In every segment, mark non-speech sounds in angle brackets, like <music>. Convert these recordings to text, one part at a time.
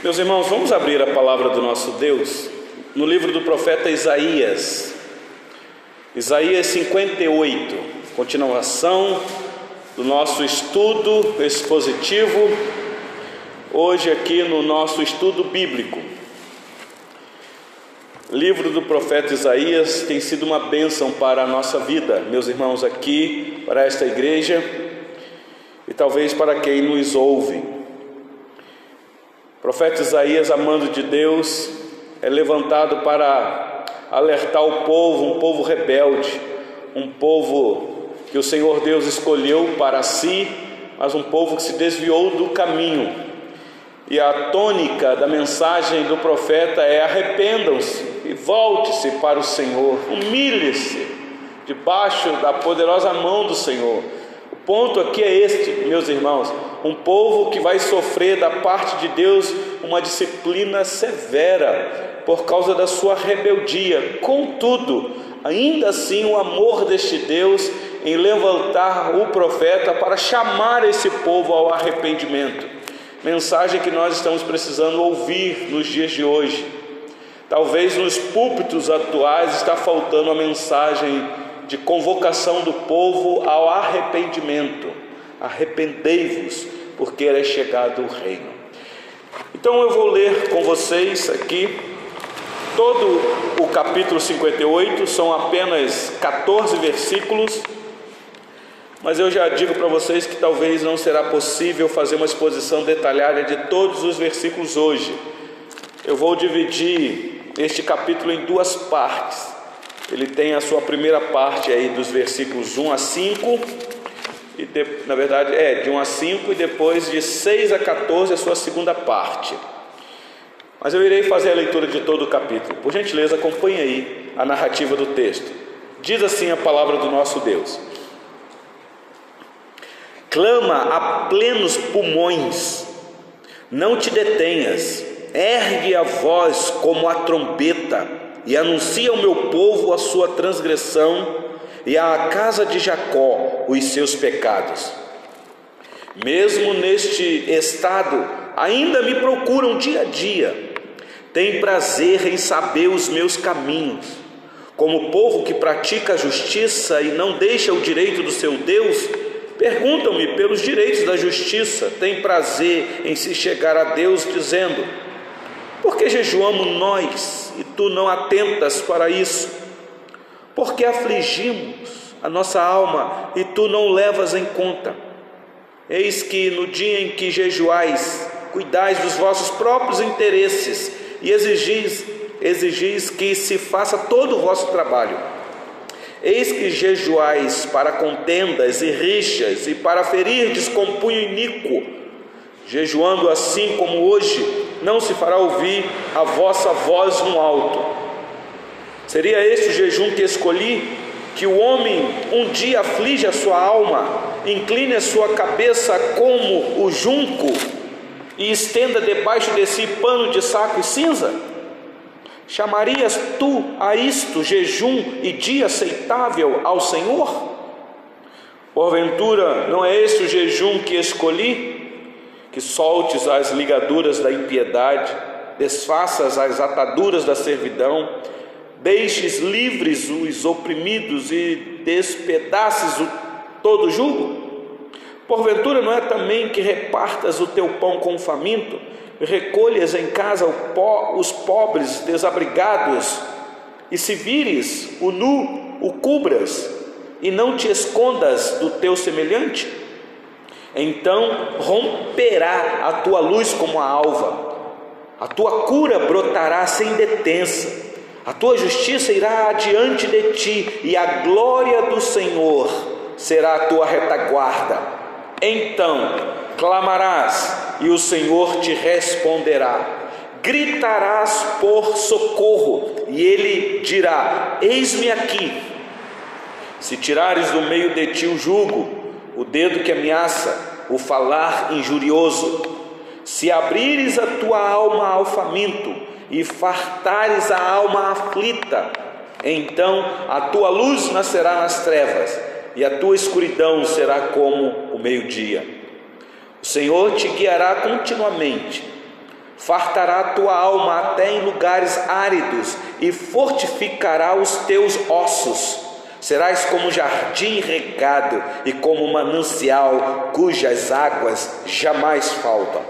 Meus irmãos, vamos abrir a palavra do nosso Deus no livro do profeta Isaías, Isaías 58, continuação do nosso estudo expositivo, hoje aqui no nosso estudo bíblico. Livro do profeta Isaías tem sido uma bênção para a nossa vida, meus irmãos, aqui, para esta igreja e talvez para quem nos ouve. Profeta Isaías, amando de Deus, é levantado para alertar o povo, um povo rebelde, um povo que o Senhor Deus escolheu para si, mas um povo que se desviou do caminho. E a tônica da mensagem do profeta é: arrependam-se e volte-se para o Senhor, humilhe-se debaixo da poderosa mão do Senhor. Ponto aqui é este, meus irmãos: um povo que vai sofrer da parte de Deus uma disciplina severa por causa da sua rebeldia. Contudo, ainda assim, o amor deste Deus em levantar o profeta para chamar esse povo ao arrependimento. Mensagem que nós estamos precisando ouvir nos dias de hoje. Talvez nos púlpitos atuais está faltando a mensagem de convocação do povo ao arrependimento arrependei-vos, porque é chegado o reino. Então eu vou ler com vocês aqui todo o capítulo 58, são apenas 14 versículos, mas eu já digo para vocês que talvez não será possível fazer uma exposição detalhada de todos os versículos hoje. Eu vou dividir este capítulo em duas partes. Ele tem a sua primeira parte aí dos versículos 1 a 5 e de, na verdade é de 1 a 5 e depois de 6 a 14 a sua segunda parte. Mas eu irei fazer a leitura de todo o capítulo. Por gentileza, acompanhe aí a narrativa do texto. Diz assim a palavra do nosso Deus: Clama a plenos pulmões, não te detenhas, ergue a voz como a trombeta e anuncia ao meu povo a sua transgressão e à casa de Jacó os seus pecados. Mesmo neste estado, ainda me procuram dia a dia, têm prazer em saber os meus caminhos. Como povo que pratica a justiça e não deixa o direito do seu Deus, perguntam-me pelos direitos da justiça, têm prazer em se chegar a Deus, dizendo: Por que jejuamos nós e tu não atentas para isso? porque afligimos a nossa alma e tu não levas em conta. Eis que no dia em que jejuais, cuidais dos vossos próprios interesses e exigis, exigis que se faça todo o vosso trabalho. Eis que jejuais para contendas e rixas e para ferirdes com punho iníquo. Jejuando assim como hoje, não se fará ouvir a vossa voz no alto Seria este o jejum que escolhi? Que o homem um dia aflige a sua alma, incline a sua cabeça como o junco e estenda debaixo de si pano de saco e cinza? Chamarias tu a isto jejum e dia aceitável ao Senhor? Porventura, não é este o jejum que escolhi? Que soltes as ligaduras da impiedade, desfaças as ataduras da servidão, deixes livres os oprimidos e despedaces o todo jugo? Porventura não é também que repartas o teu pão com o faminto, recolhas em casa os pobres desabrigados, e se vires o nu, o cubras, e não te escondas do teu semelhante? Então romperá a tua luz como a alva, a tua cura brotará sem detença a tua justiça irá adiante de ti, e a glória do Senhor será a tua retaguarda. Então clamarás, e o Senhor te responderá. Gritarás por socorro, e ele dirá: Eis-me aqui. Se tirares do meio de ti o jugo, o dedo que ameaça, o falar injurioso, se abrires a tua alma ao faminto, e fartares a alma aflita, então a tua luz nascerá nas trevas, e a tua escuridão será como o meio-dia. O Senhor te guiará continuamente, fartará a tua alma até em lugares áridos e fortificará os teus ossos. Serás como um jardim regado e como um manancial cujas águas jamais faltam.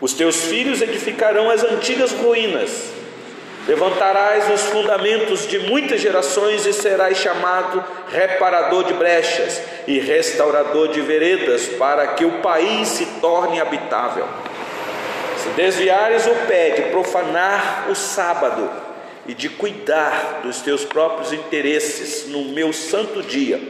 Os teus filhos edificarão as antigas ruínas. Levantarás os fundamentos de muitas gerações e serás chamado reparador de brechas e restaurador de veredas, para que o país se torne habitável. Se desviares o pé de profanar o sábado e de cuidar dos teus próprios interesses no meu santo dia,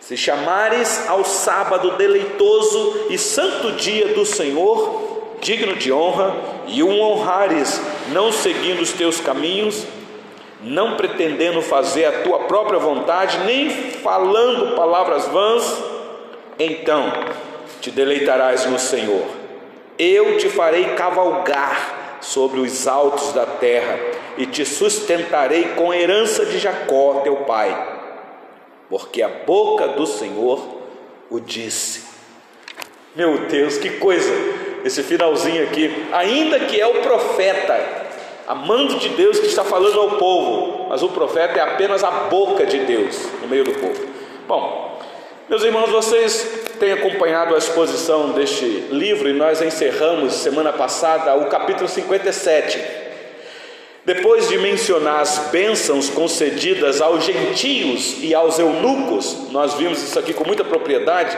se chamares ao sábado deleitoso e santo dia do Senhor, digno de honra, e o honrares, não seguindo os teus caminhos, não pretendendo fazer a tua própria vontade, nem falando palavras vãs, então te deleitarás no Senhor. Eu te farei cavalgar sobre os altos da terra e te sustentarei com herança de Jacó, teu pai, porque a boca do Senhor o disse. Meu Deus, que coisa! Esse finalzinho aqui, ainda que é o profeta, amando de Deus que está falando ao povo, mas o profeta é apenas a boca de Deus no meio do povo. Bom, meus irmãos, vocês têm acompanhado a exposição deste livro e nós encerramos semana passada o capítulo 57. Depois de mencionar as bênçãos concedidas aos gentios e aos eunucos, nós vimos isso aqui com muita propriedade,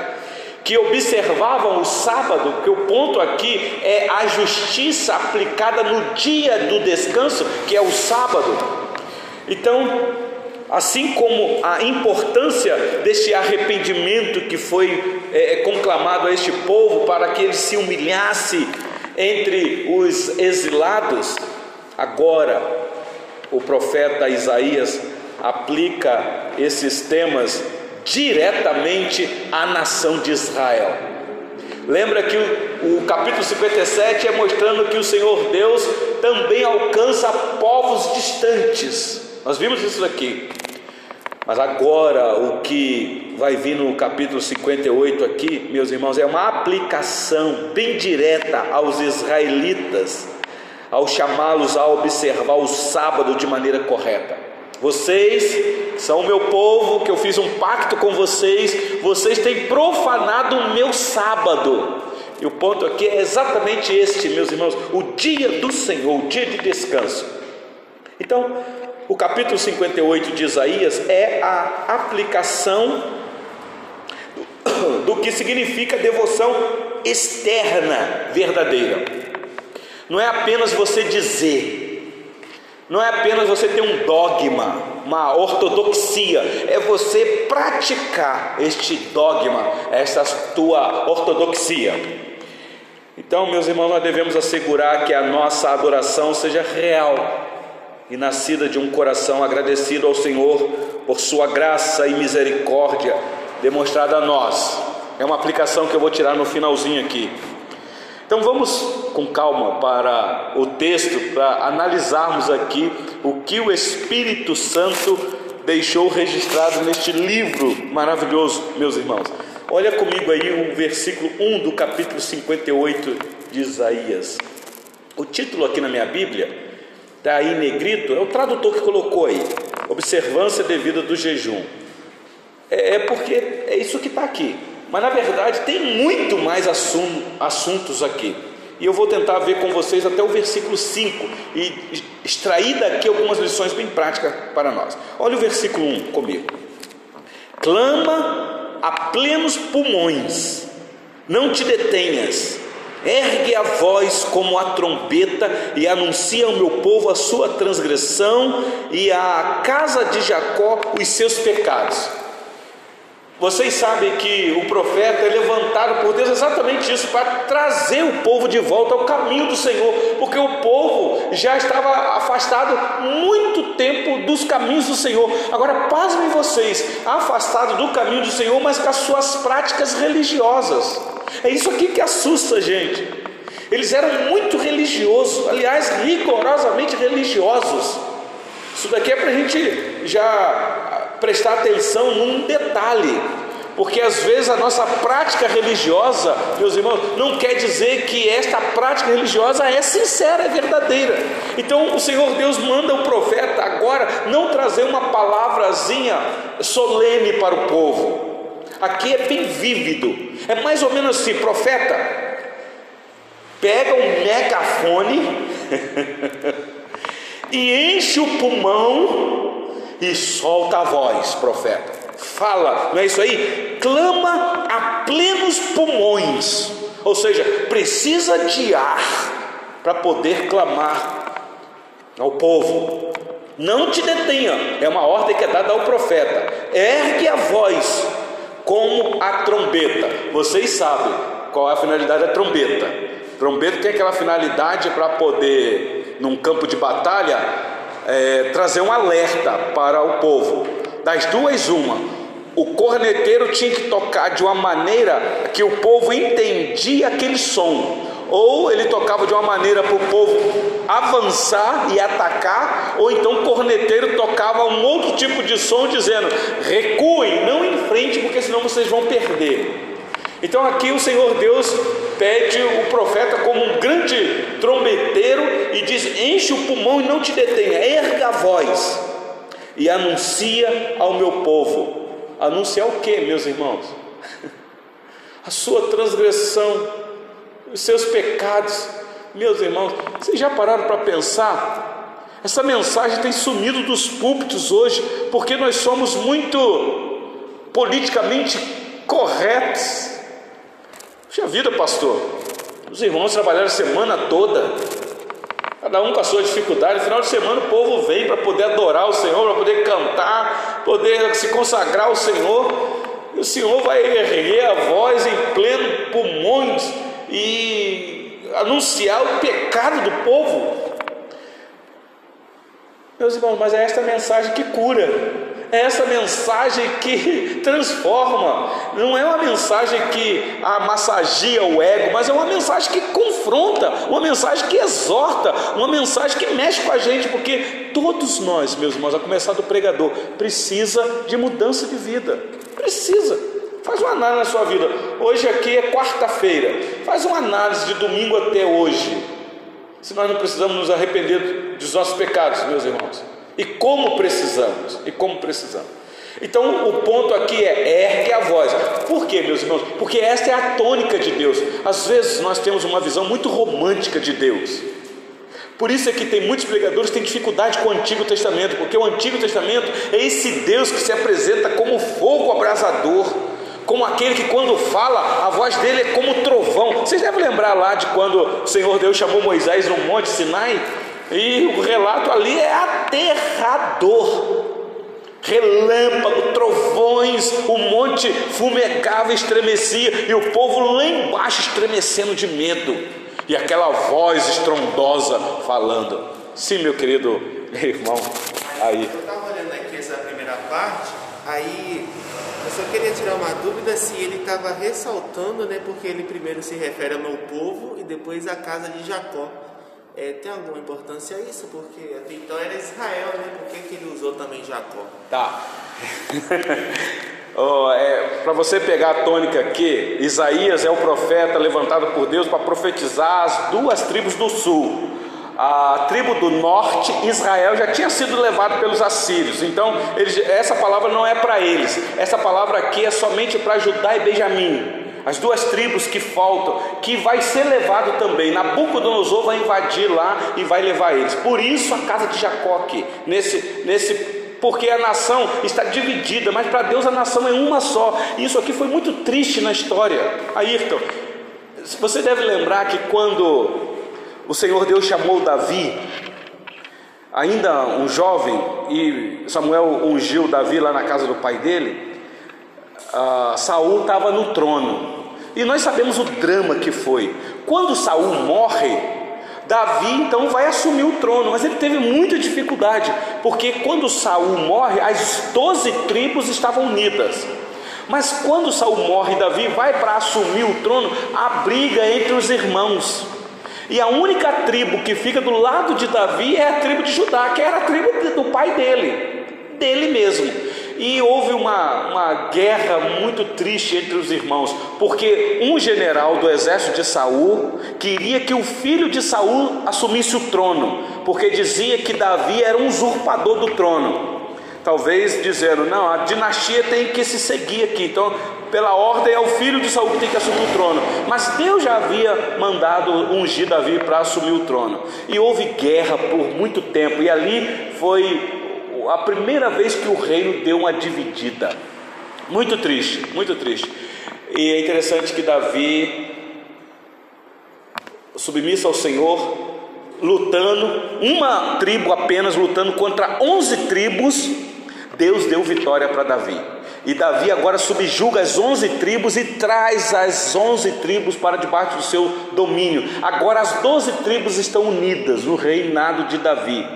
que observavam o sábado, que o ponto aqui é a justiça aplicada no dia do descanso, que é o sábado. Então, Assim como a importância deste arrependimento que foi é, é, conclamado a este povo para que ele se humilhasse entre os exilados, agora o profeta Isaías aplica esses temas diretamente à nação de Israel. Lembra que o, o, capítulo 57 é mostrando que o Senhor Deus também alcança povos distantes. Nós vimos isso aqui. Mas agora o que vai vir no capítulo 58 aqui, meus irmãos, é uma aplicação bem direta aos israelitas, ao chamá-los a observar o sábado de maneira correta. Vocês são o meu povo, que eu fiz um pacto com vocês, vocês têm profanado o meu sábado. E o ponto aqui é exatamente este, meus irmãos, o dia do Senhor, o dia de descanso. Então, o capítulo 58 de Isaías é a aplicação do que significa devoção externa verdadeira. Não é apenas você dizer, não é apenas você ter um dogma, uma ortodoxia, é você praticar este dogma, esta tua ortodoxia. Então, meus irmãos, nós devemos assegurar que a nossa adoração seja real, e nascida de um coração agradecido ao Senhor por Sua graça e misericórdia demonstrada a nós. É uma aplicação que eu vou tirar no finalzinho aqui. Então vamos com calma para o texto, para analisarmos aqui o que o Espírito Santo deixou registrado neste livro maravilhoso, meus irmãos. Olha comigo aí o versículo 1 do capítulo 58 de Isaías. O título aqui na minha Bíblia está aí negrito, é o tradutor que colocou aí, observância devida do jejum. É, é porque é isso que está aqui. Mas na verdade tem muito mais assuntos aqui. E eu vou tentar ver com vocês até o versículo 5 e extrair daqui algumas lições bem práticas para nós. Olha o versículo 1 comigo. Clama a plenos pulmões, não te detenhas, Ergue a voz como a trombeta e anuncia ao meu povo a sua transgressão e à casa de Jacó os seus pecados. Vocês sabem que o profeta é levantado por Deus exatamente isso, para trazer o povo de volta ao caminho do Senhor, porque o povo já estava afastado muito tempo dos caminhos do Senhor. Agora, pasmem vocês, afastado do caminho do Senhor, mas com as suas práticas religiosas. É isso aqui que assusta a gente. Eles eram muito religiosos, aliás, rigorosamente religiosos. Isso daqui é para a gente já prestar atenção num detalhe, porque às vezes a nossa prática religiosa, meus irmãos, não quer dizer que esta prática religiosa é sincera, é verdadeira. Então o Senhor Deus manda o profeta agora não trazer uma palavrazinha solene para o povo. Aqui é bem vívido, é mais ou menos assim: profeta, pega um megafone <laughs> e enche o pulmão e solta a voz, profeta. Fala, não é isso aí? Clama a plenos pulmões, ou seja, precisa de ar para poder clamar ao povo. Não te detenha, é uma ordem que é dada ao profeta. Ergue a voz como a trombeta. Vocês sabem qual é a finalidade da trombeta. Trombeta tem aquela finalidade para poder, num campo de batalha, é, trazer um alerta para o povo. Das duas, uma. O corneteiro tinha que tocar de uma maneira que o povo entendia aquele som ou ele tocava de uma maneira para o povo avançar e atacar, ou então o corneteiro tocava um outro tipo de som dizendo: recuem, não em frente, porque senão vocês vão perder. Então aqui o Senhor Deus pede o profeta como um grande trombeteiro e diz: enche o pulmão e não te detenha, erga a voz e anuncia ao meu povo. Anunciar o que, meus irmãos? <laughs> A sua transgressão, os seus pecados. Meus irmãos, vocês já pararam para pensar? Essa mensagem tem sumido dos púlpitos hoje, porque nós somos muito politicamente corretos. Puxa vida, pastor. Os irmãos trabalharam a semana toda, cada um com a sua dificuldade. No final de semana o povo vem para poder adorar o Senhor, para poder cantar, poder se consagrar ao Senhor. E o Senhor vai erguer a voz em pleno pulmões e anunciar o pecado do povo. Meus irmãos, mas é esta mensagem que cura, é essa mensagem que transforma, não é uma mensagem que massageia o ego, mas é uma mensagem que confronta, uma mensagem que exorta, uma mensagem que mexe com a gente, porque todos nós, meus irmãos, a começar do pregador, precisa de mudança de vida, precisa. Faz uma análise na sua vida. Hoje aqui é quarta-feira. Faz uma análise de domingo até hoje. Se nós não precisamos nos arrepender dos nossos pecados, meus irmãos. E como precisamos? E como precisamos? Então o ponto aqui é ergue a voz. Por quê, meus irmãos? Porque esta é a tônica de Deus. Às vezes nós temos uma visão muito romântica de Deus. Por isso é que tem muitos pregadores que têm dificuldade com o Antigo Testamento, porque o Antigo Testamento é esse Deus que se apresenta como fogo abrasador como aquele que quando fala, a voz dele é como trovão. Vocês devem lembrar lá de quando o Senhor Deus chamou Moisés no Monte Sinai, e o relato ali é aterrador. Relâmpago, trovões, o monte fumegava, estremecia, e o povo lá embaixo estremecendo de medo, e aquela voz estrondosa falando. Sim, meu querido irmão, aí. Eu estava olhando aqui essa primeira parte, aí eu só queria tirar uma dúvida se ele estava ressaltando, né? Porque ele primeiro se refere ao meu povo e depois à casa de Jacó. É, tem alguma importância isso? Porque até então era Israel, né? Por que, que ele usou também Jacó? Tá. <laughs> oh, é, para você pegar a tônica aqui, Isaías é o profeta levantado por Deus para profetizar as duas tribos do sul a tribo do norte, Israel, já tinha sido levado pelos assírios. Então, essa palavra não é para eles. Essa palavra aqui é somente para Judá e Benjamim. As duas tribos que faltam, que vai ser levado também. Nabucodonosor vai invadir lá e vai levar eles. Por isso a casa de Jacó aqui, nesse, nesse porque a nação está dividida, mas para Deus a nação é uma só. Isso aqui foi muito triste na história. Ayrton, você deve lembrar que quando o Senhor Deus chamou Davi, ainda um jovem, e Samuel ungiu Davi lá na casa do pai dele. Uh, Saul estava no trono, e nós sabemos o drama que foi. Quando Saul morre, Davi então vai assumir o trono, mas ele teve muita dificuldade, porque quando Saul morre, as doze tribos estavam unidas. Mas quando Saul morre, Davi vai para assumir o trono, há briga entre os irmãos. E a única tribo que fica do lado de Davi é a tribo de Judá, que era a tribo do pai dele, dele mesmo. E houve uma, uma guerra muito triste entre os irmãos, porque um general do exército de Saul queria que o filho de Saul assumisse o trono, porque dizia que Davi era um usurpador do trono. Talvez dizendo, não, a dinastia tem que se seguir aqui, então pela ordem é o filho de Saul que tem que assumir o trono. Mas Deus já havia mandado ungir Davi para assumir o trono. E houve guerra por muito tempo, e ali foi a primeira vez que o reino deu uma dividida. Muito triste, muito triste. E é interessante que Davi, submisso ao Senhor, lutando, uma tribo apenas lutando contra onze tribos, Deus deu vitória para Davi. E Davi agora subjuga as onze tribos e traz as onze tribos para debaixo do seu domínio. Agora as doze tribos estão unidas no reinado de Davi.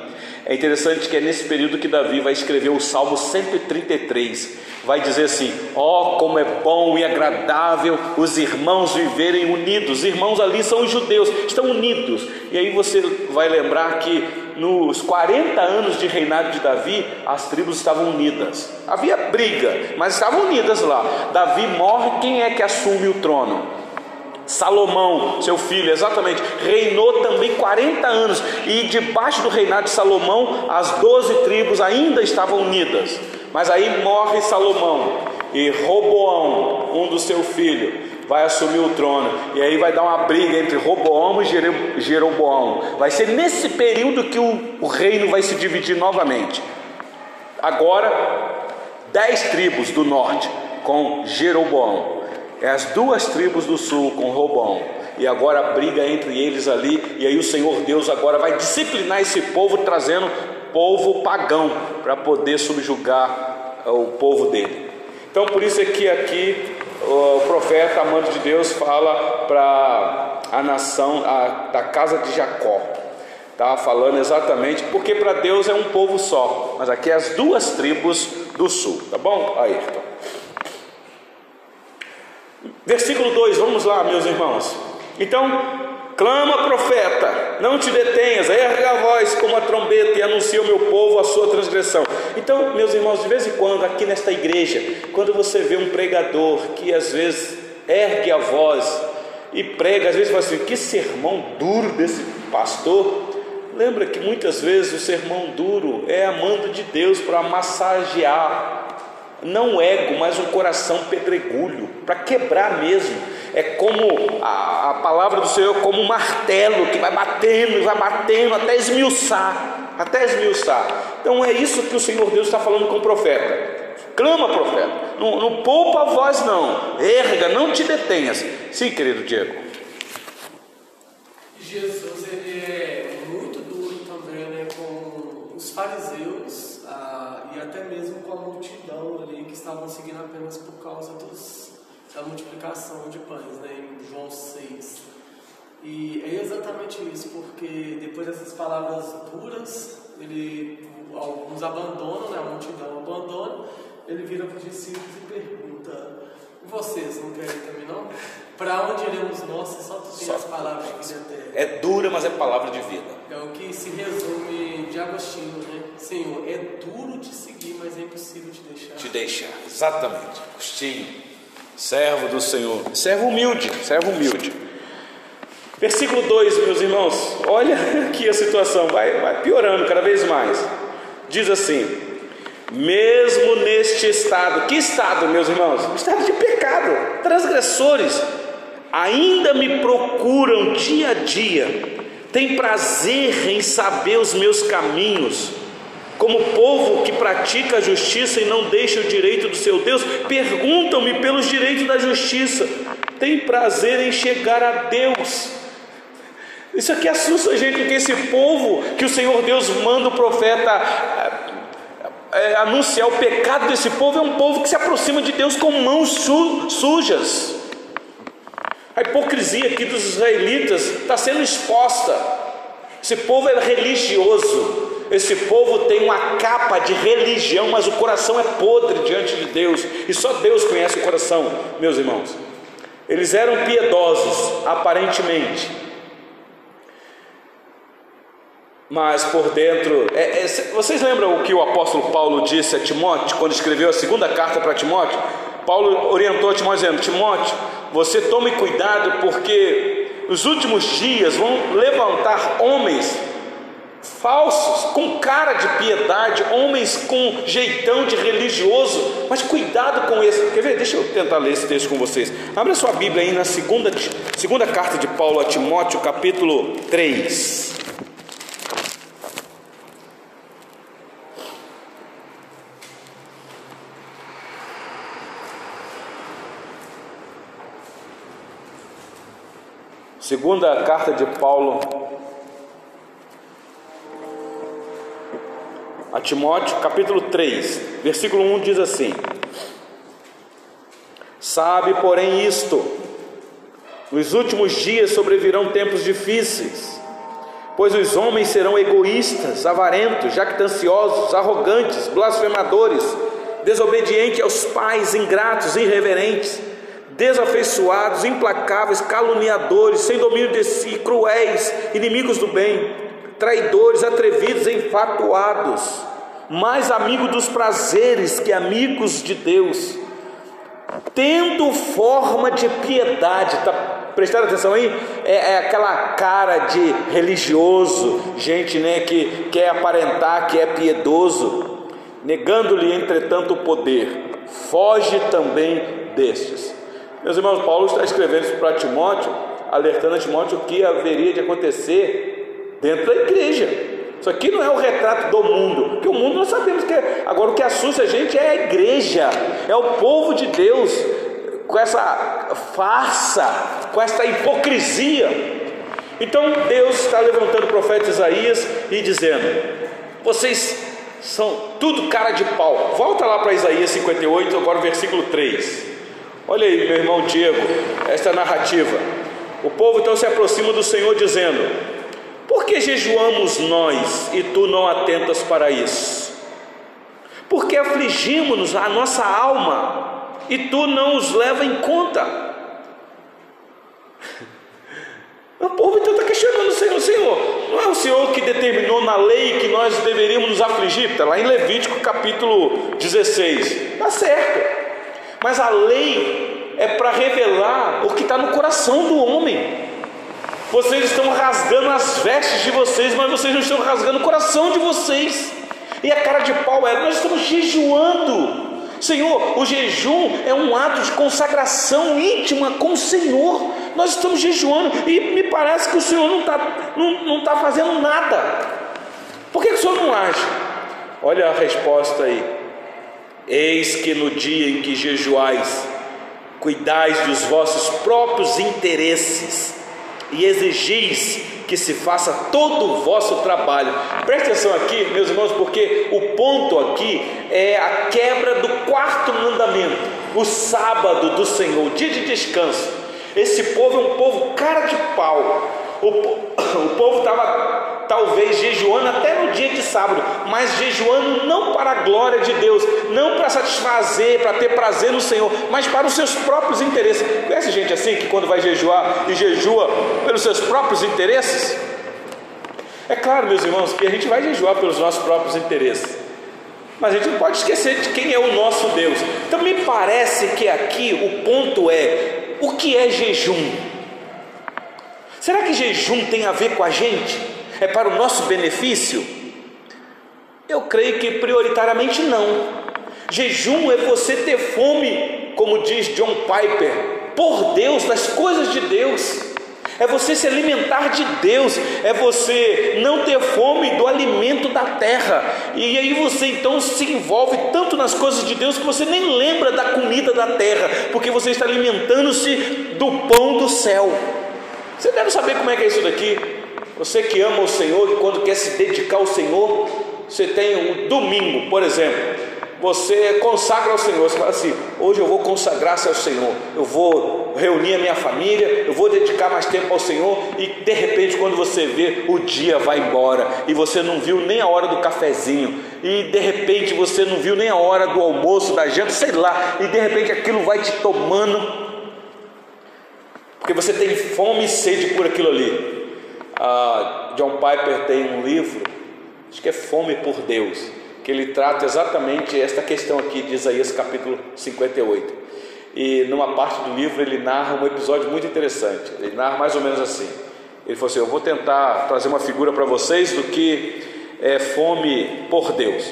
É interessante que é nesse período que Davi vai escrever o Salmo 133. Vai dizer assim: Ó, oh, como é bom e agradável os irmãos viverem unidos. Os irmãos ali são os judeus, estão unidos. E aí você vai lembrar que nos 40 anos de reinado de Davi, as tribos estavam unidas. Havia briga, mas estavam unidas lá. Davi morre, quem é que assume o trono? Salomão, seu filho, exatamente, reinou também 40 anos, e debaixo do reinado de Salomão, as doze tribos ainda estavam unidas. Mas aí morre Salomão, e Roboão, um do seu filho, vai assumir o trono, e aí vai dar uma briga entre Roboão e Jeroboão. Vai ser nesse período que o, o reino vai se dividir novamente. Agora, dez tribos do norte com Jeroboão é as duas tribos do sul com Robão. E agora a briga entre eles ali, e aí o Senhor Deus agora vai disciplinar esse povo, trazendo povo pagão para poder subjugar eh, o povo dele. Então por isso é que aqui o profeta amante de Deus fala para a nação a, da casa de Jacó. Está falando exatamente porque para Deus é um povo só, mas aqui é as duas tribos do sul, tá bom, Ayrton? Versículo 2, vamos lá, meus irmãos. Então, clama, profeta, não te detenhas, erga a voz como a trombeta e anuncia ao meu povo a sua transgressão. Então, meus irmãos, de vez em quando, aqui nesta igreja, quando você vê um pregador que às vezes ergue a voz e prega, às vezes fala assim: que sermão duro desse pastor. Lembra que muitas vezes o sermão duro é amando de Deus para massagear não ego, mas um coração pedregulho, para quebrar mesmo. É como a, a, palavra do Senhor, como um martelo que vai batendo e vai batendo até esmiuçar, até esmiuçar. Então é isso que o Senhor Deus está falando com o profeta. Clama, profeta, não, não poupa a voz, não, erga, não te detenhas. Sim, querido Diego. Jesus ele é muito duro também né, com os fariseus estavam seguindo apenas por causa dos, da multiplicação de pães, né, em João 6. E é exatamente isso, porque depois dessas palavras duras, ele, alguns abandonam, né, a multidão abandona, ele vira para os discípulos e pergunta: Vocês não querem também não? Para onde iremos nós se só tu tens as palavras de vida eterna? É dura, mas é palavra de vida. É o que se resume de Agostinho, né? Senhor, é duro te seguir, mas é impossível te deixar. Te deixar, exatamente. Agostinho, servo do Senhor, servo humilde, servo humilde. Versículo 2, meus irmãos, olha <laughs> aqui a situação, vai, vai piorando cada vez mais. Diz assim: mesmo neste estado, que estado, meus irmãos? estado de pecado, transgressores, ainda me procuram dia a dia, têm prazer em saber os meus caminhos, como povo que pratica a justiça e não deixa o direito do seu Deus, perguntam-me pelos direitos da justiça, têm prazer em chegar a Deus. Isso aqui assusta a gente, porque esse povo que o Senhor Deus manda o profeta é, anunciar o pecado desse povo é um povo que se aproxima de Deus com mãos su sujas. A hipocrisia aqui dos israelitas está sendo exposta. Esse povo é religioso. Esse povo tem uma capa de religião, mas o coração é podre diante de Deus. E só Deus conhece o coração, meus irmãos. Eles eram piedosos, aparentemente, mas por dentro. É, é, vocês lembram o que o apóstolo Paulo disse a Timóteo quando escreveu a segunda carta para Timóteo? Paulo orientou Timóteo dizendo: Timóteo, você tome cuidado porque nos últimos dias vão levantar homens falsos, com cara de piedade, homens com jeitão de religioso, mas cuidado com esse. Quer ver? Deixa eu tentar ler esse texto com vocês. Abra sua Bíblia aí na segunda, segunda carta de Paulo a Timóteo, capítulo 3. Segunda carta de Paulo a Timóteo, capítulo 3, versículo 1 diz assim: Sabe, porém, isto: nos últimos dias sobrevirão tempos difíceis, pois os homens serão egoístas, avarentos, jactanciosos, arrogantes, blasfemadores, desobedientes aos pais, ingratos, irreverentes desafeiçoados, implacáveis, caluniadores, sem domínio de si, cruéis, inimigos do bem, traidores, atrevidos, enfatuados, mais amigos dos prazeres que amigos de Deus, tendo forma de piedade, tá prestando atenção aí? É, é, aquela cara de religioso, gente né, que quer aparentar que é piedoso, negando-lhe entretanto o poder, foge também destes. Meus irmãos, Paulo está escrevendo isso para Timóteo, alertando a Timóteo o que haveria de acontecer dentro da igreja. Isso aqui não é o retrato do mundo, porque o mundo nós sabemos que é. Agora o que assusta a gente é a igreja, é o povo de Deus, com essa farsa, com essa hipocrisia. Então Deus está levantando o profeta Isaías e dizendo: Vocês são tudo cara de pau. Volta lá para Isaías 58, agora versículo 3. Olha aí, meu irmão Diego, esta narrativa. O povo então se aproxima do Senhor dizendo: Por que jejuamos nós e tu não atentas para isso? Por que afligimos-nos a nossa alma e tu não os leva em conta? O povo então está questionando o Senhor, Senhor, não é o Senhor que determinou na lei que nós deveríamos nos afligir? Está lá em Levítico capítulo 16. Está certo. Mas a lei é para revelar o que está no coração do homem. Vocês estão rasgando as vestes de vocês, mas vocês não estão rasgando o coração de vocês. E a cara de pau é: nós estamos jejuando. Senhor, o jejum é um ato de consagração íntima com o Senhor. Nós estamos jejuando e me parece que o Senhor não está não, não tá fazendo nada. Por que, que o Senhor não age? Olha a resposta aí. Eis que no dia em que jejuais, cuidais dos vossos próprios interesses e exigis que se faça todo o vosso trabalho. Preste atenção aqui, meus irmãos, porque o ponto aqui é a quebra do quarto mandamento, o sábado do Senhor, dia de descanso. Esse povo é um povo cara de pau. O, <coughs> o povo estava talvez jejuando até no dia de sábado, mas jejuando não para a glória de Deus, não para satisfazer, para ter prazer no Senhor, mas para os seus próprios interesses. Conhece gente assim que quando vai jejuar e jejua pelos seus próprios interesses? É claro, meus irmãos, que a gente vai jejuar pelos nossos próprios interesses. Mas a gente não pode esquecer de quem é o nosso Deus. Então me parece que aqui o ponto é o que é jejum? Será que jejum tem a ver com a gente? É para o nosso benefício? Eu creio que prioritariamente não. Jejum é você ter fome, como diz John Piper, por Deus, das coisas de Deus. É você se alimentar de Deus, é você não ter fome do alimento da terra. E aí você então se envolve tanto nas coisas de Deus que você nem lembra da comida da terra, porque você está alimentando-se do pão do céu. Você deve saber como é que é isso daqui. Você que ama o Senhor e quando quer se dedicar ao Senhor, você tem um domingo, por exemplo, você consagra ao Senhor, você fala assim: hoje eu vou consagrar-se ao Senhor, eu vou reunir a minha família, eu vou dedicar mais tempo ao Senhor, e de repente, quando você vê, o dia vai embora e você não viu nem a hora do cafezinho, e de repente você não viu nem a hora do almoço, da janta, sei lá, e de repente aquilo vai te tomando, porque você tem fome e sede por aquilo ali. Ah, John Piper tem um livro, acho que é Fome por Deus, que ele trata exatamente esta questão aqui de Isaías capítulo 58. E numa parte do livro ele narra um episódio muito interessante. Ele narra mais ou menos assim. Ele falou assim: Eu vou tentar trazer uma figura para vocês do que é fome por Deus.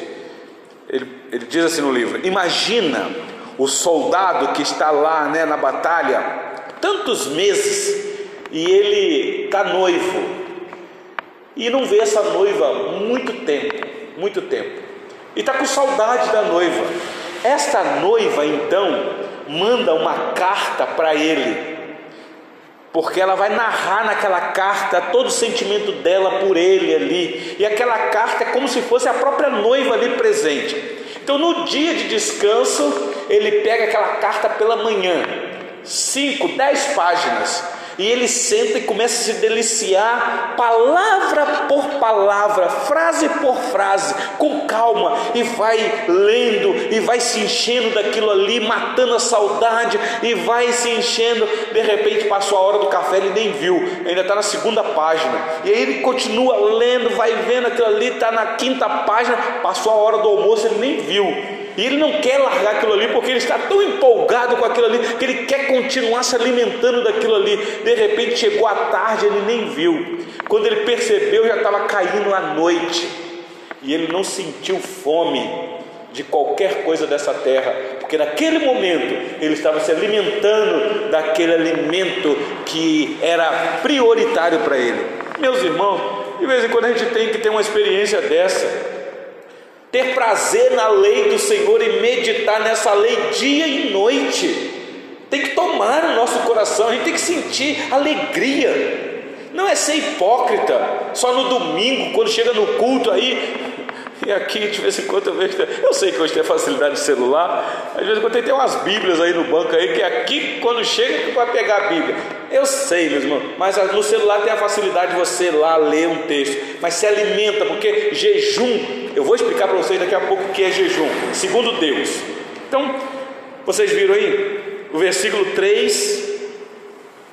Ele, ele diz assim no livro: Imagina o soldado que está lá né, na batalha tantos meses e ele está noivo. E não vê essa noiva muito tempo, muito tempo, e está com saudade da noiva. Esta noiva então manda uma carta para ele, porque ela vai narrar naquela carta todo o sentimento dela por ele ali, e aquela carta é como se fosse a própria noiva ali presente. Então, no dia de descanso, ele pega aquela carta pela manhã, cinco, dez páginas, e ele senta e começa a se deliciar, palavra por palavra, frase por frase, com calma, e vai lendo, e vai se enchendo daquilo ali, matando a saudade, e vai se enchendo. De repente passou a hora do café, ele nem viu, ainda está na segunda página, e aí ele continua lendo, vai vendo aquilo ali, está na quinta página, passou a hora do almoço, ele nem viu. E ele não quer largar aquilo ali porque ele está tão empolgado com aquilo ali que ele quer continuar se alimentando daquilo ali. De repente chegou a tarde, ele nem viu. Quando ele percebeu, já estava caindo a noite. E ele não sentiu fome de qualquer coisa dessa terra, porque naquele momento ele estava se alimentando daquele alimento que era prioritário para ele. Meus irmãos, de vez em quando a gente tem que ter uma experiência dessa ter prazer na lei do Senhor e meditar nessa lei dia e noite. Tem que tomar no nosso coração, a gente tem que sentir alegria. Não é ser hipócrita, só no domingo, quando chega no culto aí, e aqui de vez em quando eu vejo, eu sei que hoje tem facilidade de celular, às vezes quando tem, tem umas bíblias aí no banco aí, que aqui quando chega vai pegar a Bíblia. Eu sei, meu irmão, mas no celular tem a facilidade de você lá ler um texto, mas se alimenta, porque jejum eu vou explicar para vocês daqui a pouco o que é jejum, segundo Deus. Então, vocês viram aí? O versículo 3.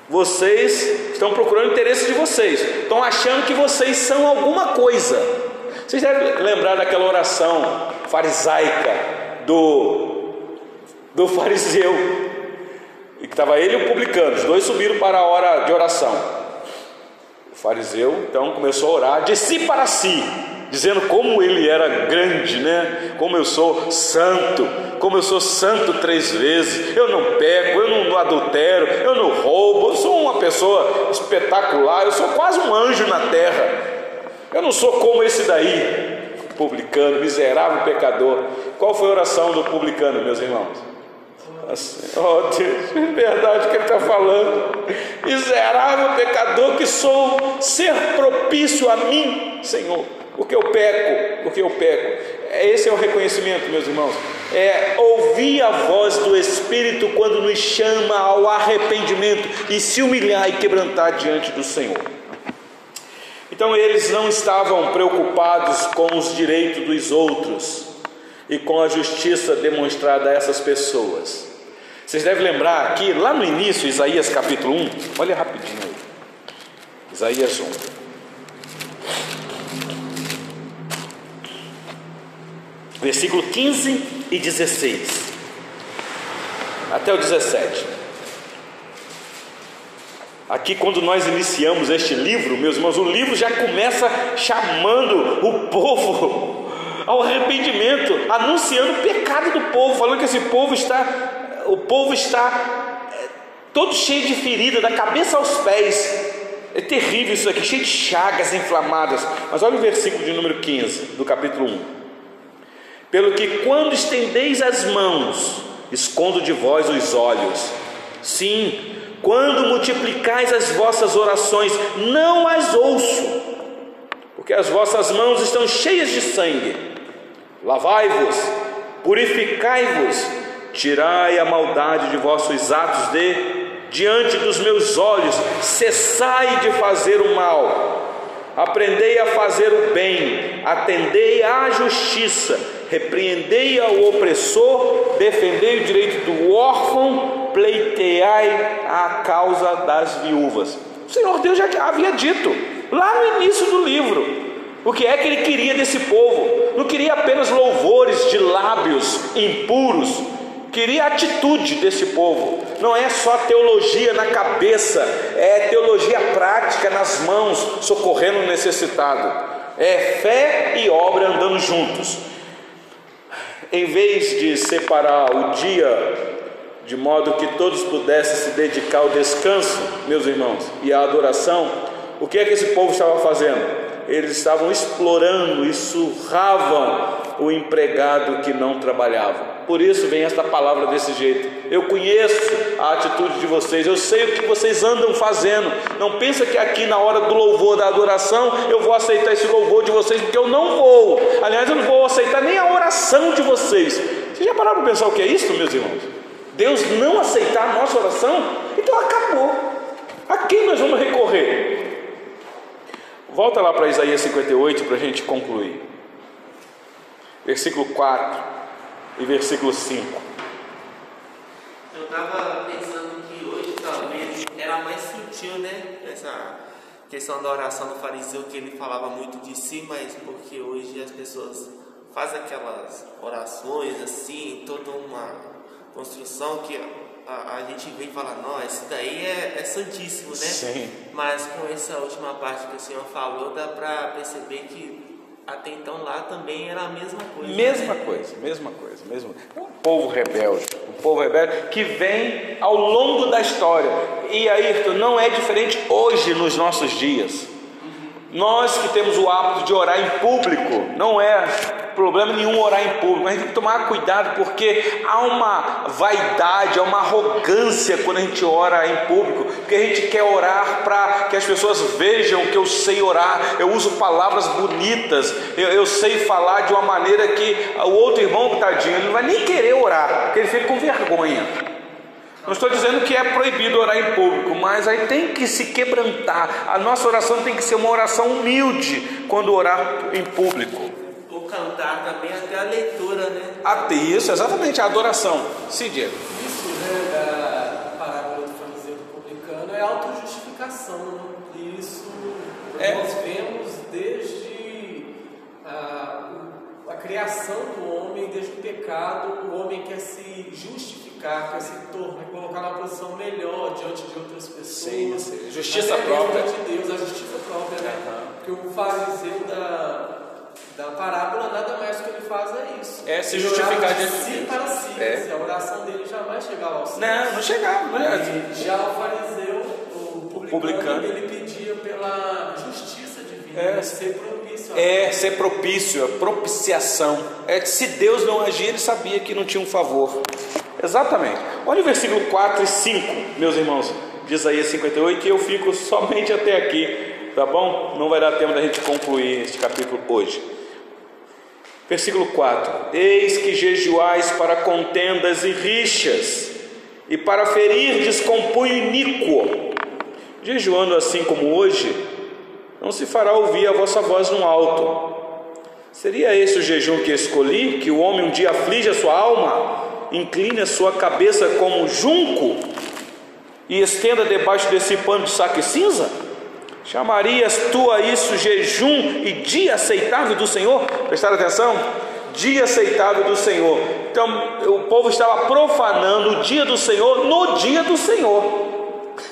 Vocês estão procurando o interesse de vocês, estão achando que vocês são alguma coisa. Vocês devem lembrar daquela oração farisaica do, do fariseu, e que estava ele e o publicano, os dois subiram para a hora de oração. O fariseu então começou a orar de si para si, dizendo como ele era grande, né? Como eu sou santo, como eu sou santo três vezes. Eu não peco, eu não adultero, eu não roubo. Eu sou uma pessoa espetacular. Eu sou quase um anjo na terra. Eu não sou como esse daí, publicano, miserável pecador. Qual foi a oração do publicano, meus irmãos? Assim, oh Deus, é verdade que ele está falando. Miserável pecador que sou, ser propício a mim, Senhor porque eu peco, porque eu peco. Esse é o reconhecimento, meus irmãos. É ouvir a voz do Espírito quando nos chama ao arrependimento e se humilhar e quebrantar diante do Senhor. Então eles não estavam preocupados com os direitos dos outros e com a justiça demonstrada a essas pessoas. Vocês devem lembrar que lá no início, Isaías capítulo 1, olha rapidinho aí. Isaías 1. Versículo 15 e 16, até o 17. Aqui, quando nós iniciamos este livro, meus irmãos, o livro já começa chamando o povo ao arrependimento, anunciando o pecado do povo, falando que esse povo está, o povo está é, todo cheio de ferida, da cabeça aos pés. É terrível isso aqui, cheio de chagas inflamadas. Mas olha o versículo de número 15 do capítulo 1. Pelo que quando estendeis as mãos, escondo de vós os olhos. Sim, quando multiplicais as vossas orações, não as ouço, porque as vossas mãos estão cheias de sangue. Lavai-vos, purificai-vos, tirai a maldade de vossos atos de diante dos meus olhos, cessai de fazer o mal. Aprendei a fazer o bem, atendei à justiça repreendei ao opressor, defendei o direito do órfão, pleiteai a causa das viúvas. O Senhor Deus já havia dito lá no início do livro. O que é que ele queria desse povo? Não queria apenas louvores de lábios impuros, queria atitude desse povo. Não é só teologia na cabeça, é teologia prática nas mãos, socorrendo o necessitado. É fé e obra andando juntos. Em vez de separar o dia de modo que todos pudessem se dedicar ao descanso, meus irmãos, e à adoração, o que é que esse povo estava fazendo? eles estavam explorando e surravam o empregado que não trabalhava. Por isso vem esta palavra desse jeito. Eu conheço a atitude de vocês, eu sei o que vocês andam fazendo. Não pensa que aqui na hora do louvor, da adoração, eu vou aceitar esse louvor de vocês, porque eu não vou. Aliás, eu não vou aceitar nem a oração de vocês. Vocês já pararam para pensar o que é isso, meus irmãos? Deus não aceitar a nossa oração? Então acabou. A quem nós vamos recorrer? Volta lá para Isaías 58 para a gente concluir. Versículo 4 e versículo 5. Eu estava pensando que hoje talvez era mais sutil, né? Essa questão da oração do fariseu, que ele falava muito de si, mas porque hoje as pessoas fazem aquelas orações assim, toda uma construção que a, a gente vem e fala, não, isso daí é, é santíssimo, né? Sim. Mas com essa última parte que o senhor falou, dá para perceber que até então lá também era a mesma coisa. Mesma né? coisa, mesma coisa, mesmo. Um povo rebelde, um povo rebelde que vem ao longo da história. E aí, não é diferente hoje nos nossos dias. Nós que temos o hábito de orar em público, não é problema nenhum orar em público, mas a gente tem que tomar cuidado porque há uma vaidade, há uma arrogância quando a gente ora em público, porque a gente quer orar para que as pessoas vejam que eu sei orar, eu uso palavras bonitas, eu, eu sei falar de uma maneira que o outro irmão, tadinho, ele não vai nem querer orar, porque ele fica com vergonha. Não estou dizendo que é proibido orar em público, mas aí tem que se quebrantar. A nossa oração tem que ser uma oração humilde quando orar em público. O cantar também, até a leitura, né? Até isso, exatamente, a adoração. Sim, Diego. Isso, né, da parábola do fariseu do publicano é autojustificação. Né? Isso É. nós vemos desde a, a criação do homem, desde o pecado, o homem quer se justificar, quer se tornar, colocar na posição melhor diante de outras pessoas. Sim, sim. Justiça Até própria. de Deus, a justiça própria, né? Aham. Porque o fariseu da, da parábola nada mais que ele faz é isso. É, se justificar diante de si Deus. para si. É. assim, A oração dele jamais chegava ao céu. Não, não chegava, não é? Já o fariseu, o publicano, Publicano. ele pedia pela justiça divina, É. ser É ser propício, é propiciação. É que se Deus não agir, ele sabia que não tinha um favor. Exatamente. Olha o versículo 4 e 5, meus irmãos, de Isaías 58, e eu fico somente até aqui, tá bom? Não vai dar tempo da gente concluir este capítulo hoje. Versículo 4: Eis que jejuais para contendas e rixas, e para ferirdes com punho iníquo. Jejuando assim como hoje, não se fará ouvir a vossa voz no alto. Seria esse o jejum que escolhi? Que o homem um dia aflige a sua alma, incline a sua cabeça como junco e estenda debaixo desse pano de saco e cinza? Chamarias tu a isso jejum e dia aceitável do Senhor? Prestaram atenção? Dia aceitável do Senhor. Então o povo estava profanando o dia do Senhor no dia do Senhor.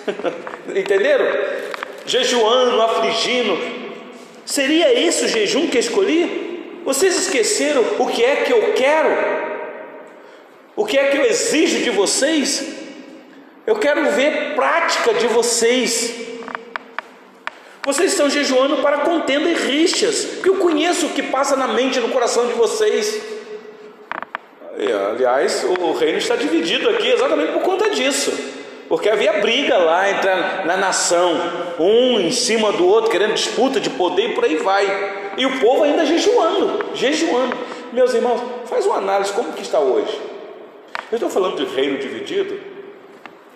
<laughs> Entenderam? Jejuando, afligindo. Seria esse o jejum que escolhi? Vocês esqueceram o que é que eu quero? O que é que eu exijo de vocês? Eu quero ver prática de vocês. Vocês estão jejuando para contenda e rixas, porque eu conheço o que passa na mente e no coração de vocês. Aliás, o reino está dividido aqui exatamente por conta disso, porque havia briga lá entre a, na nação, um em cima do outro, querendo disputa de poder e por aí vai. E o povo ainda jejuando, jejuando. Meus irmãos, faz uma análise como que está hoje. Eu estou falando de reino dividido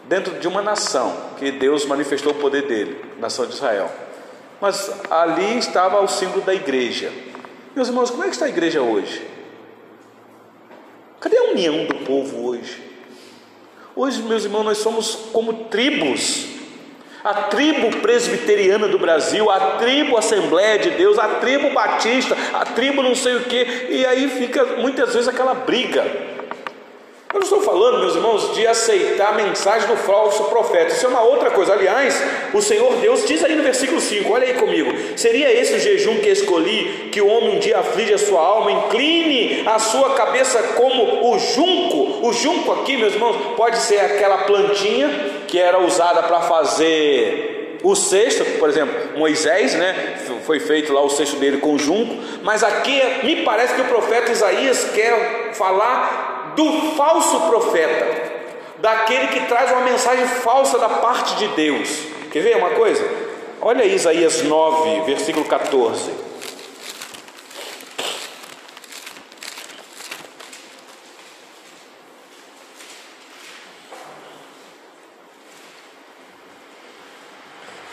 dentro de uma nação que Deus manifestou o poder dele, nação de Israel. Mas ali estava o símbolo da igreja. Meus irmãos, como é que está a igreja hoje? Cadê a união do povo hoje? Hoje, meus irmãos, nós somos como tribos. a tribo presbiteriana do Brasil, a tribo Assembleia de Deus, a tribo Batista, a tribo não sei o que, e aí fica muitas vezes aquela briga. Não estou falando, meus irmãos, de aceitar a mensagem do falso profeta. Isso é uma outra coisa. Aliás, o Senhor Deus diz aí no versículo 5, olha aí comigo: seria esse o jejum que escolhi, que o homem um dia aflige a sua alma, incline a sua cabeça como o junco. O junco aqui, meus irmãos, pode ser aquela plantinha que era usada para fazer o cesto, por exemplo, Moisés, né, foi feito lá o cesto dele com junco, mas aqui me parece que o profeta Isaías quer falar do falso profeta, daquele que traz uma mensagem falsa da parte de Deus. Quer ver uma coisa? Olha aí Isaías 9, versículo 14.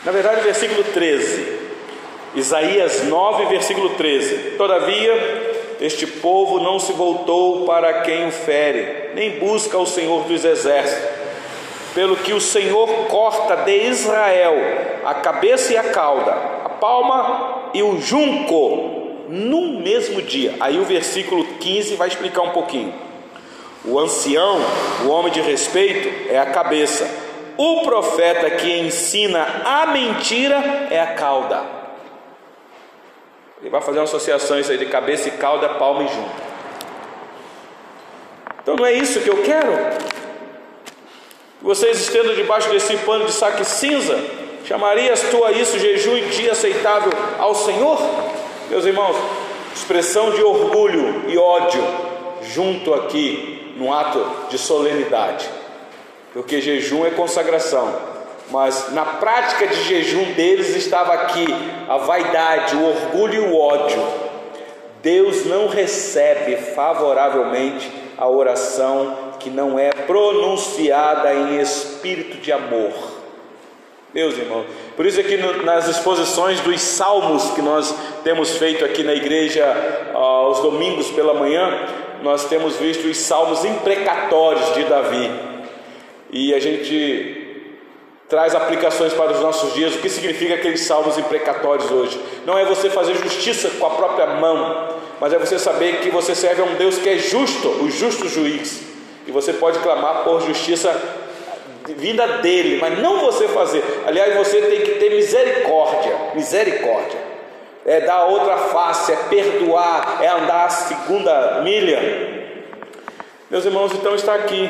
Na verdade, versículo 13. Isaías 9, versículo 13. Todavia, este povo não se voltou para quem o fere, nem busca o Senhor dos exércitos. Pelo que o Senhor corta de Israel a cabeça e a cauda, a palma e o junco, num mesmo dia. Aí o versículo 15 vai explicar um pouquinho. O ancião, o homem de respeito, é a cabeça. O profeta que ensina a mentira é a cauda. Ele vai fazer uma associação isso aí de cabeça e cauda, palma e junta. Então não é isso que eu quero. Vocês estendam debaixo desse pano de saque cinza. Chamarias tu a isso jejum e dia aceitável ao Senhor? Meus irmãos, expressão de orgulho e ódio junto aqui no ato de solenidade. Porque jejum é consagração, mas na prática de jejum deles estava aqui a vaidade, o orgulho e o ódio. Deus não recebe favoravelmente a oração que não é pronunciada em espírito de amor. Meus irmãos, por isso aqui nas exposições dos salmos que nós temos feito aqui na igreja aos domingos pela manhã, nós temos visto os salmos imprecatórios de Davi. E a gente traz aplicações para os nossos dias. O que significa aqueles salmos imprecatórios hoje? Não é você fazer justiça com a própria mão, mas é você saber que você serve a um Deus que é justo, o justo juiz. E você pode clamar por justiça vinda dele, mas não você fazer. Aliás, você tem que ter misericórdia, misericórdia. É dar outra face, é perdoar, é andar a segunda milha. Meus irmãos, então está aqui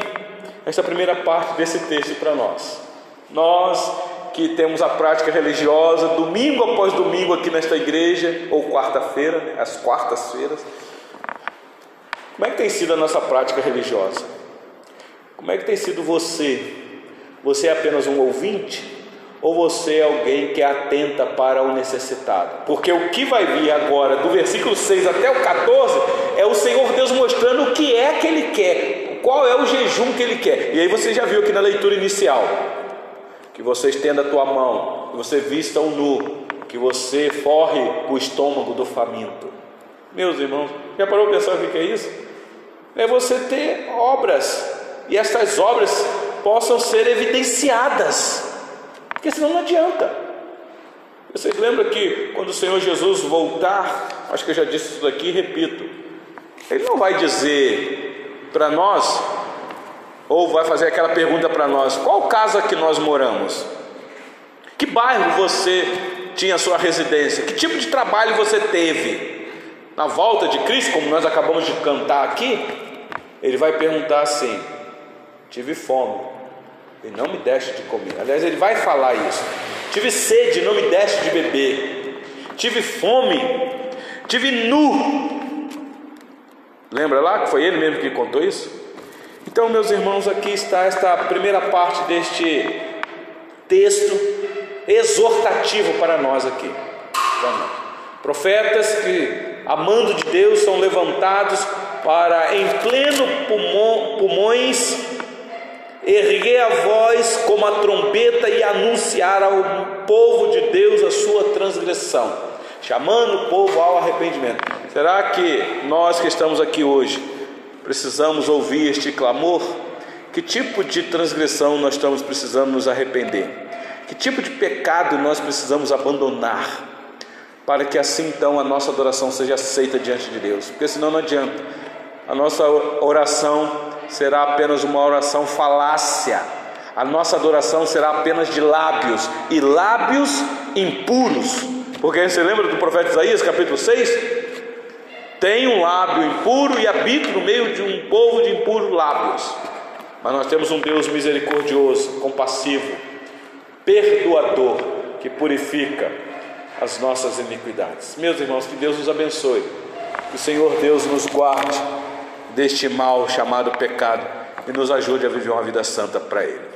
essa primeira parte desse texto para nós. Nós que temos a prática religiosa domingo após domingo aqui nesta igreja, ou quarta-feira, às quartas-feiras. Como é que tem sido a nossa prática religiosa? Como é que tem sido você? Você é apenas um ouvinte? Ou você é alguém que atenta para o necessitado? Porque o que vai vir agora, do versículo 6 até o 14, é o Senhor Deus mostrando o que é que Ele quer, qual é o jejum que Ele quer. E aí você já viu aqui na leitura inicial que você estenda a tua mão, que você vista o nu, que você forre o estômago do faminto. Meus irmãos, já parou para pensar o que é isso? É você ter obras, e estas obras possam ser evidenciadas, porque senão não adianta. Vocês lembram que quando o Senhor Jesus voltar, acho que eu já disse isso daqui, repito, Ele não vai dizer para nós ou vai fazer aquela pergunta para nós: qual casa que nós moramos? Que bairro você tinha sua residência? Que tipo de trabalho você teve? Na volta de Cristo, como nós acabamos de cantar aqui, ele vai perguntar assim: tive fome e não me deste de comer. Aliás, ele vai falar isso. Tive sede e não me deste de beber. Tive fome, tive nu. Lembra lá que foi ele mesmo que contou isso? Então, meus irmãos, aqui está esta primeira parte deste texto exortativo para nós aqui. Profetas que, amando de Deus, são levantados para, em pleno pulmão, pulmões, erguer a voz como a trombeta e anunciar ao povo de Deus a sua transgressão, chamando o povo ao arrependimento. Será que nós que estamos aqui hoje, precisamos ouvir este clamor? Que tipo de transgressão nós estamos precisando nos arrepender? Que tipo de pecado nós precisamos abandonar para que assim então a nossa adoração seja aceita diante de Deus? Porque senão não adianta. A nossa oração será apenas uma oração falácia. A nossa adoração será apenas de lábios e lábios impuros. Porque você lembra do profeta Isaías, capítulo 6? Tem um lábio impuro e habito no meio de um povo de impuros lábios. Mas nós temos um Deus misericordioso, compassivo, perdoador, que purifica as nossas iniquidades. Meus irmãos, que Deus nos abençoe. Que o Senhor Deus nos guarde deste mal chamado pecado e nos ajude a viver uma vida santa para Ele.